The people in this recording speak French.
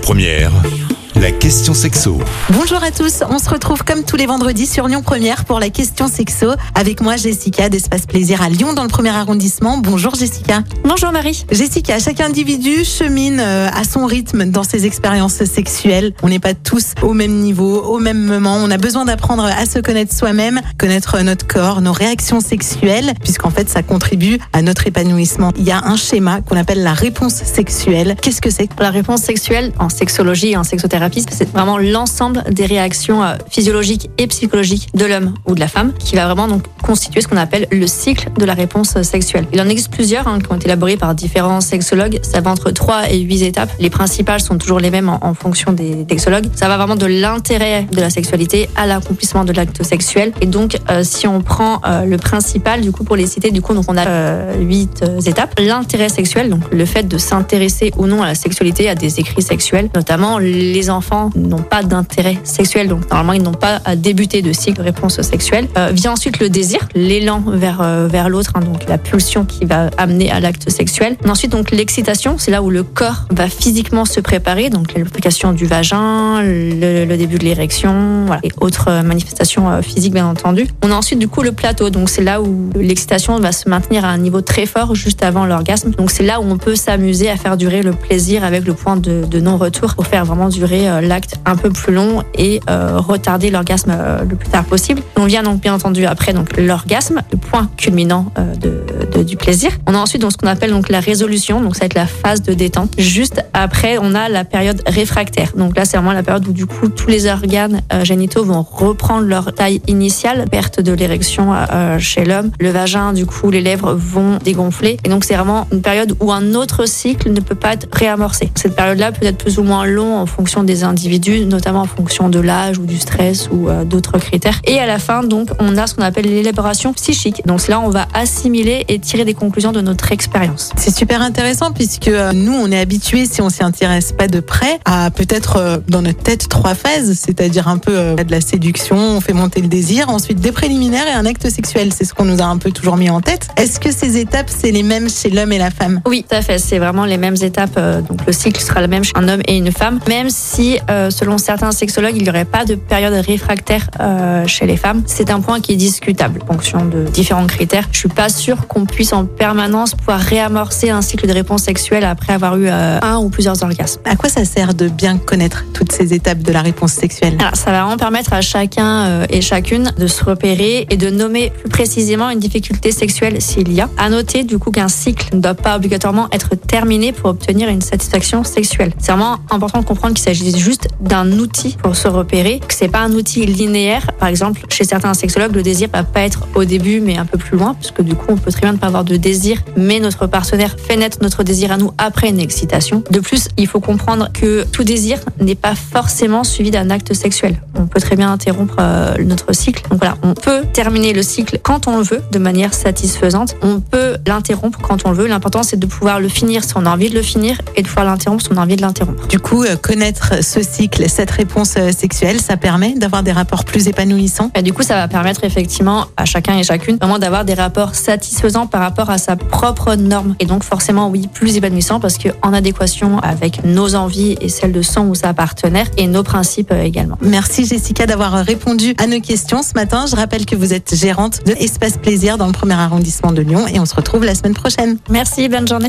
Première, la question sexo. Bonjour à tous, on se retrouve comme tous les vendredis sur Lyon Première pour la question sexo. Avec moi Jessica d'Espace Plaisir à Lyon dans le premier arrondissement. Bonjour Jessica. Bonjour Marie. Jessica, chaque individu chemine euh, à son rythme dans ses expériences sexuelles. On n'est pas tous au même niveau, au même moment. On a besoin d'apprendre à se connaître soi-même, connaître notre corps, nos réactions sexuelles, puisqu'en fait ça contribue à notre épanouissement. Il y a un schéma qu'on appelle la réponse sexuelle. Qu'est-ce que c'est? La réponse sexuelle en sexologie et en sexothérapie, c'est vraiment l'ensemble des réactions euh, physiologiques et psychologiques de l'homme ou de la femme qui va vraiment donc constituer ce qu'on appelle le cycle de la réponse sexuelle. Il en existe plusieurs hein, qui ont été élaborés par différents sexologues. Ça va entre 3 et 8 étapes. Les principales sont toujours les mêmes en, fonction des sexologues. Ça va vraiment de l'intérêt de la sexualité à l'accomplissement de l'acte sexuel. Et donc, euh, si on prend euh, le principal, du coup, pour les citer, du coup, donc on a euh, 8 étapes. L'intérêt sexuel, donc le fait de s'intéresser ou non à la sexualité, à des écrits sexuels, notamment les enfants n'ont pas d'intérêt sexuel, donc normalement ils n'ont pas à débuter de cycle de réponse sexuelle. Euh, vient ensuite le désir, l'élan vers euh, vers l'autre, hein, donc la pulsion qui va amener à l'acte sexuel. Ensuite donc l'excitation, c'est là où le corps va physiquement se préparer, donc l'application du vagin, le, début de l'érection, voilà, et autres euh, manifestations physiques bien entendu. On a ensuite du coup le plateau, donc c'est là où l'excitation va se maintenir à un niveau très fort juste avant l'orgasme. Donc c'est là où on peut s'amuser à faire durer le plaisir avec le point de non-retour pour faire vraiment durer euh, l'acte un peu plus long et euh, retarder l'orgasme euh, le plus tard possible. On vient donc bien entendu après donc l'orgasme, le point culminant de, du plaisir. On a ensuite donc ce qu'on appelle donc la résolution, donc ça va être la phase de détente. Juste après, on a la période réfractaire. Donc là, c'est vraiment la période où du coup tous les organes génitaux vont reprendre leur taille initiale, perte de l'érection chez l'homme. Le vagin, du coup, les lèvres vont dégonfler. Et donc c'est vraiment une période où un autre cycle ne peut pas être réamorcé. Cette période-là peut être plus ou moins long en fonction des individus, notamment en fonction de l'âge ou du stress ou euh, d'autres critères. Et à la fin, donc, on a ce qu'on appelle l'élaboration psychique. Donc là on va assimiler et tirer des conclusions de notre expérience. C'est super intéressant puisque euh, nous, on est habitués, si on s'y intéresse pas de près, à peut-être euh, dans notre tête trois phases, c'est-à-dire un peu de la séduction, on fait monter le désir, ensuite des préliminaires et un acte sexuel. C'est ce qu'on nous a un peu toujours mis en tête. Est-ce que ces étapes, c'est les mêmes chez l'homme et la femme? Oui, tout à fait. C'est vraiment les mêmes étapes. Donc le cycle sera le même chez un homme et une femme, même si, euh, selon certains sexologues, il n'y aurait pas de période réfractaire euh, chez les femmes. C'est un point qui est discutable en fonction de différents critères. Je suis pas sûre qu'on puisse en permanence pouvoir réamorcer un cycle de réponse sexuelle après avoir eu euh, un ou plusieurs orgasmes. À quoi ça sert de bien connaître toutes ces étapes de la réponse sexuelle? Alors, ça va vraiment permettre à chacun euh, et chacune de se repérer et de nommer plus précisément une difficulté sexuelle s'il y a. À noter du coup qu'un cycle ne doit pas obligatoirement être terminé pour obtenir une satisfaction sexuelle. C'est vraiment important de comprendre qu'il s'agit juste d'un outil pour se repérer, que c'est pas un outil linéaire. Par exemple, chez certains sexologues, le désir va pas être au début mais un peu plus loin, parce que du coup, on peut très bien ne pas avoir de désir, mais notre partenaire fait naître notre désir à nous après une excitation. De plus, il faut comprendre que tout désir n'est pas forcément suivi d'un acte sexuel. On peut très bien interrompre euh, notre cycle. Donc voilà, on peut terminer le cycle quand on le veut, de manière satisfaisante. On peut l'interrompre quand on le veut. L'important, c'est de pouvoir le finir si on a envie de le finir et de pouvoir l'interrompre si on a envie de l'interrompre. Du coup, euh, connaître ce cycle, cette réponse euh, sexuelle, ça permet d'avoir des rapports plus épanouissants. Et du coup, ça va permettre effectivement à chacun et chacune vraiment d'avoir des rapports satisfaisants par rapport à sa propre norme. Et donc forcément, oui, plus épanouissant parce que en adéquation avec nos envies et celles de son ou sa partenaire et nos principes euh, également. Merci Jessica d'avoir répondu à nos questions ce matin. Je rappelle que vous êtes gérante de Espace Plaisir dans le premier arrondissement de Lyon et on se retrouve la semaine prochaine. Merci, bonne journée.